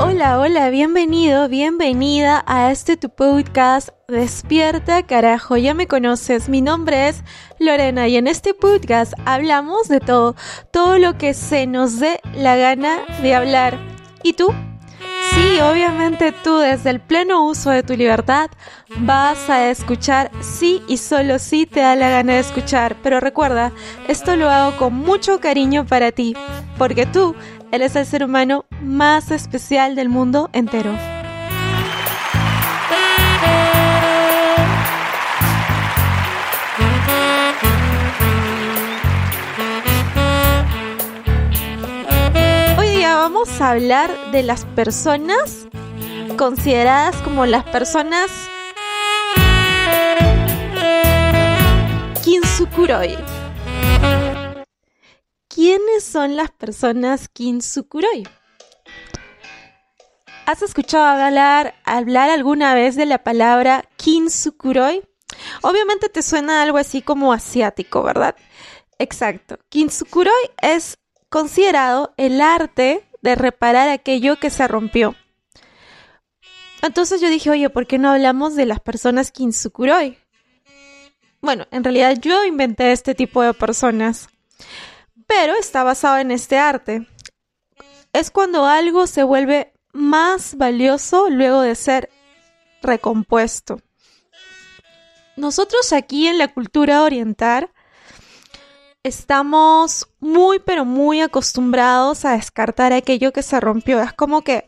Hola, hola, bienvenido, bienvenida a este tu podcast Despierta, carajo, ya me conoces, mi nombre es Lorena y en este podcast hablamos de todo, todo lo que se nos dé la gana de hablar. ¿Y tú? Sí, obviamente tú desde el pleno uso de tu libertad vas a escuchar sí y solo sí te da la gana de escuchar, pero recuerda, esto lo hago con mucho cariño para ti, porque tú él es el ser humano más especial del mundo entero. Hoy día vamos a hablar de las personas consideradas como las personas Kinsukuroi. ¿Quiénes son las personas Kinsukuroi? ¿Has escuchado hablar, hablar alguna vez de la palabra Kinsukuroi? Obviamente te suena algo así como asiático, ¿verdad? Exacto. Kinsukuroi es considerado el arte de reparar aquello que se rompió. Entonces yo dije, oye, ¿por qué no hablamos de las personas Kinsukuroi? Bueno, en realidad yo inventé este tipo de personas pero está basado en este arte. Es cuando algo se vuelve más valioso luego de ser recompuesto. Nosotros aquí en la cultura oriental estamos muy pero muy acostumbrados a descartar aquello que se rompió. Es como que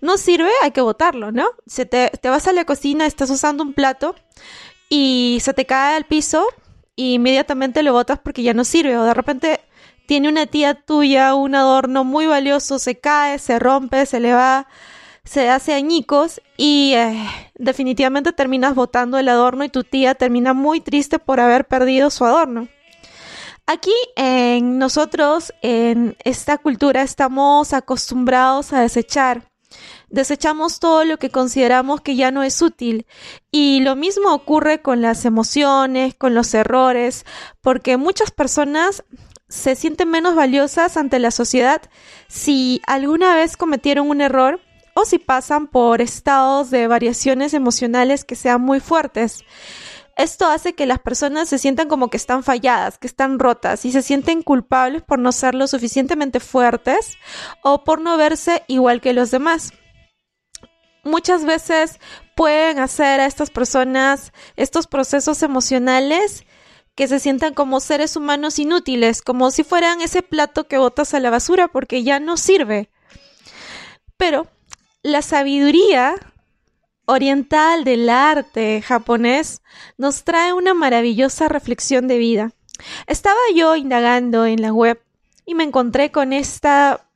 no sirve, hay que botarlo, ¿no? Si te, te vas a la cocina, estás usando un plato y se te cae al piso, y inmediatamente lo botas porque ya no sirve. O de repente tiene una tía tuya un adorno muy valioso, se cae, se rompe, se le va, se hace añicos y eh, definitivamente terminas botando el adorno y tu tía termina muy triste por haber perdido su adorno. Aquí en nosotros, en esta cultura, estamos acostumbrados a desechar. Desechamos todo lo que consideramos que ya no es útil. Y lo mismo ocurre con las emociones, con los errores, porque muchas personas se sienten menos valiosas ante la sociedad si alguna vez cometieron un error o si pasan por estados de variaciones emocionales que sean muy fuertes. Esto hace que las personas se sientan como que están falladas, que están rotas y se sienten culpables por no ser lo suficientemente fuertes o por no verse igual que los demás. Muchas veces pueden hacer a estas personas estos procesos emocionales que se sientan como seres humanos inútiles, como si fueran ese plato que botas a la basura porque ya no sirve. Pero la sabiduría oriental del arte japonés nos trae una maravillosa reflexión de vida. Estaba yo indagando en la web y me encontré con esta,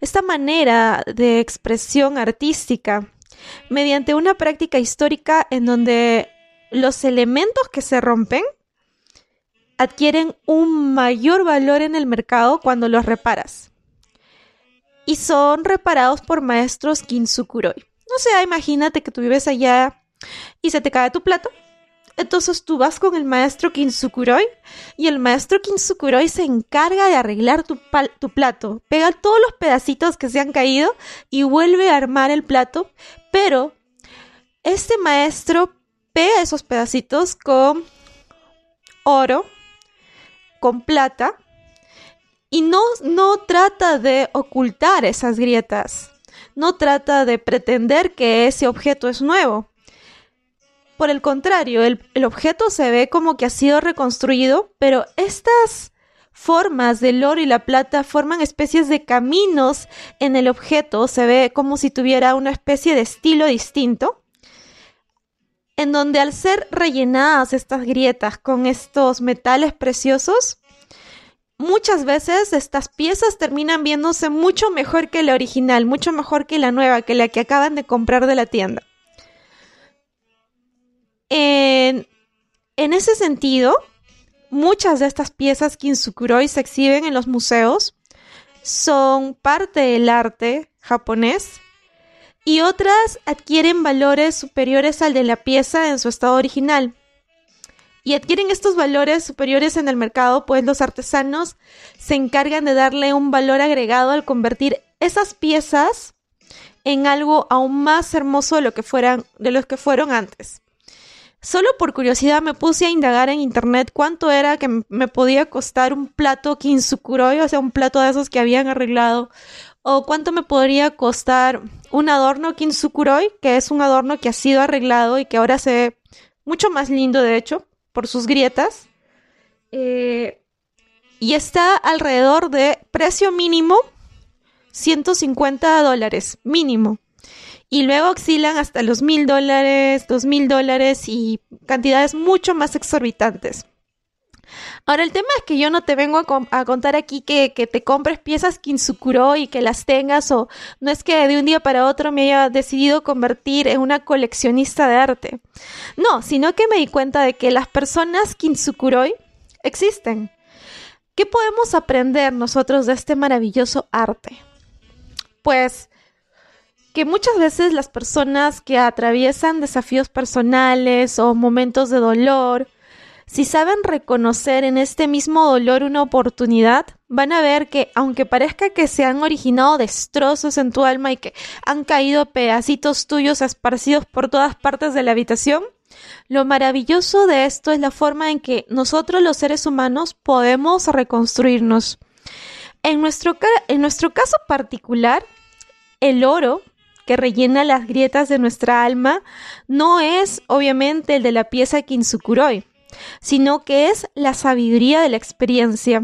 esta manera de expresión artística mediante una práctica histórica en donde los elementos que se rompen adquieren un mayor valor en el mercado cuando los reparas. Y son reparados por maestros Kinsukuroi. No sé, imagínate que tú vives allá y se te cae tu plato. Entonces tú vas con el maestro Kinsukuroi y el maestro Kinsukuroi se encarga de arreglar tu, tu, plato. Pega todos los pedacitos que se han caído y vuelve a armar el plato. Pero este maestro pega esos pedacitos con oro con plata y no, no trata de ocultar esas grietas, no trata de pretender que ese objeto es nuevo. Por el contrario, el, el objeto se ve como que ha sido reconstruido, pero estas formas del oro y la plata forman especies de caminos en el objeto, se ve como si tuviera una especie de estilo distinto en donde al ser rellenadas estas grietas con estos metales preciosos, muchas veces estas piezas terminan viéndose mucho mejor que la original, mucho mejor que la nueva, que la que acaban de comprar de la tienda. En, en ese sentido, muchas de estas piezas Kinsukuroi se exhiben en los museos, son parte del arte japonés y otras adquieren valores superiores al de la pieza en su estado original. Y adquieren estos valores superiores en el mercado, pues los artesanos se encargan de darle un valor agregado al convertir esas piezas en algo aún más hermoso de lo que fueran de los que fueron antes. Solo por curiosidad me puse a indagar en internet cuánto era que me podía costar un plato kinsukuroi, o sea, un plato de esos que habían arreglado, o cuánto me podría costar un adorno kinsukuroi, que es un adorno que ha sido arreglado y que ahora se ve mucho más lindo, de hecho, por sus grietas. Eh, y está alrededor de precio mínimo 150 dólares, mínimo y luego oscilan hasta los mil dólares, dos mil dólares y cantidades mucho más exorbitantes. Ahora, el tema es que yo no te vengo a, contar aquí que, te compres piezas Kinsukuro y que las tengas, o no es que de un día para otro me haya decidido convertir en una coleccionista de arte. No, sino que me di cuenta de que las personas Kinsukuroi existen. ¿Qué podemos aprender nosotros de este maravilloso arte? Pues que muchas veces las personas que atraviesan desafíos personales o momentos de dolor, si saben reconocer en este mismo dolor una oportunidad, van a ver que aunque parezca que se han originado destrozos en tu alma y que han caído pedacitos tuyos esparcidos por todas partes de la habitación, lo maravilloso de esto es la forma en que nosotros los seres humanos podemos reconstruirnos. En nuestro, en nuestro caso particular, el oro que rellena las grietas de nuestra alma no es obviamente el de la pieza Kinsukuroi, sino que es la sabiduría de la experiencia.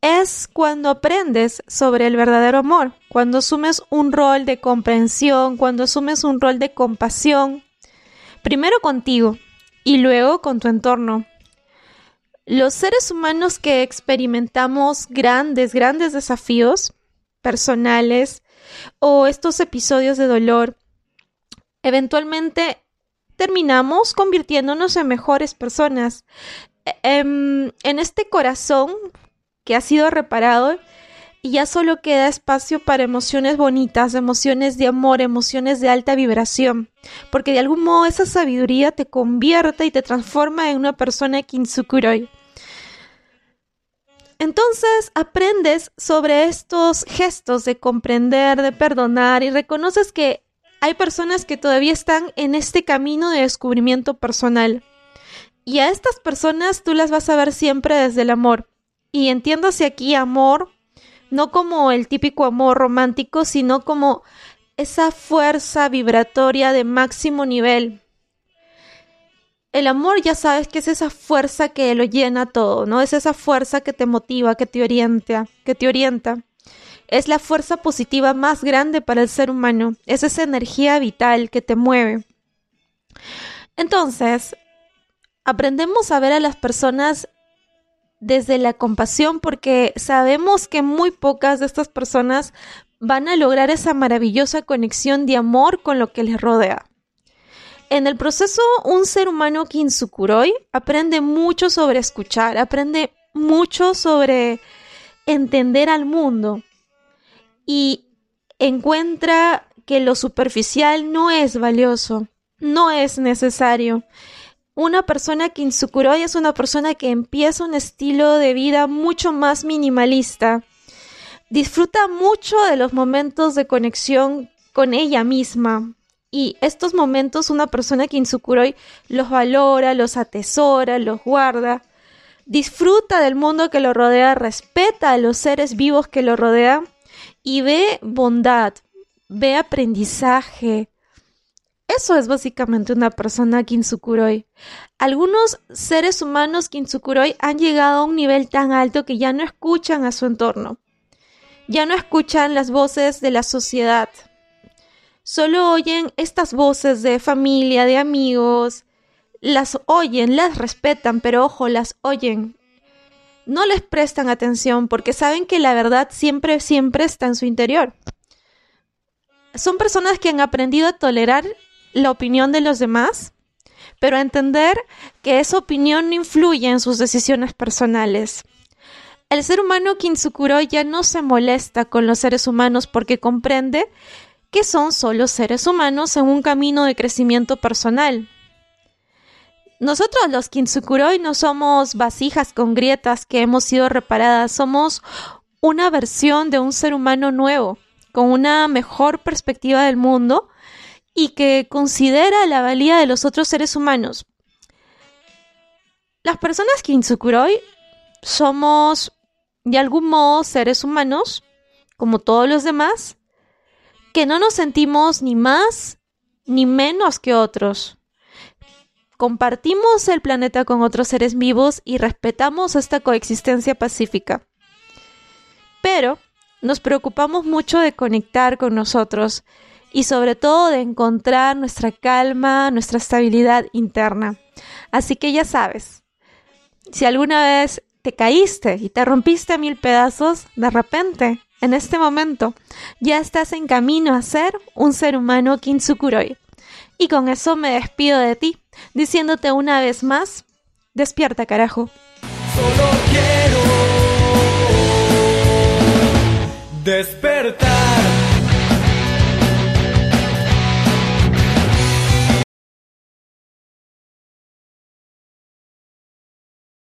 Es cuando aprendes sobre el verdadero amor, cuando asumes un rol de comprensión, cuando asumes un rol de compasión, primero contigo y luego con tu entorno. Los seres humanos que experimentamos grandes, grandes desafíos personales, o estos episodios de dolor, eventualmente terminamos convirtiéndonos en mejores personas. E, em, en, este corazón que ha sido reparado, y ya solo queda espacio para emociones bonitas, emociones de amor, emociones de alta vibración, porque de algún modo esa sabiduría te convierte y te transforma en una persona kinsukuroi. Entonces aprendes sobre estos gestos de comprender, de perdonar y reconoces que hay personas que todavía están en este camino de descubrimiento personal. Y a estas personas tú las vas a ver siempre desde el amor. Y entiéndase aquí amor, no como el típico amor romántico, sino como esa fuerza vibratoria de máximo nivel, el amor ya sabes que es esa fuerza que lo llena todo, ¿no? Es esa fuerza que te motiva, que te orienta, que te orienta. Es la fuerza positiva más grande para el ser humano. Es esa energía vital que te mueve. Entonces, aprendemos a ver a las personas desde la compasión porque sabemos que muy pocas de estas personas van a lograr esa maravillosa conexión de amor con lo que les rodea. En el proceso, un ser humano kinsukuroi aprende mucho sobre escuchar, aprende mucho sobre entender al mundo y encuentra que lo superficial no es valioso, no es necesario. Una persona kinsukuroi es una persona que empieza un estilo de vida mucho más minimalista. Disfruta mucho de los momentos de conexión con ella misma, y estos momentos una persona que Insukuroi los valora, los atesora, los guarda, disfruta del mundo que lo rodea, respeta a los seres vivos que lo rodean y ve bondad, ve aprendizaje. Eso es básicamente una persona Kinsukuroi. Algunos seres humanos Kinsukuroi han llegado a un nivel tan alto que ya no escuchan a su entorno. Ya no escuchan las voces de la sociedad solo oyen estas voces de familia, de amigos, las oyen, las respetan, pero ojo, las oyen. No les prestan atención porque saben que la verdad siempre, siempre está en su interior. Son personas que han aprendido a tolerar la opinión de los demás, pero a entender que esa opinión no influye en sus decisiones personales. El ser humano Kintsukuroi ya no se molesta con los seres humanos porque comprende que son solo seres humanos en un camino de crecimiento personal. Nosotros los Kintsukuroi no somos vasijas con grietas que hemos sido reparadas, somos una versión de un ser humano nuevo, con una mejor perspectiva del mundo y que considera la valía de los otros seres humanos. Las personas Kintsukuroi somos de algún modo seres humanos, como todos los demás, que no nos sentimos ni más ni menos que otros. Compartimos el planeta con otros seres vivos y respetamos esta coexistencia pacífica. Pero nos preocupamos mucho de conectar con nosotros y sobre todo de encontrar nuestra calma, nuestra estabilidad interna. Así que ya sabes, si alguna vez te caíste y te rompiste a mil pedazos, de repente, en este momento, ya estás en camino a ser un ser humano Kintsukuroi. Y con eso me despido de ti, diciéndote una vez más, despierta carajo. Solo quiero despertar.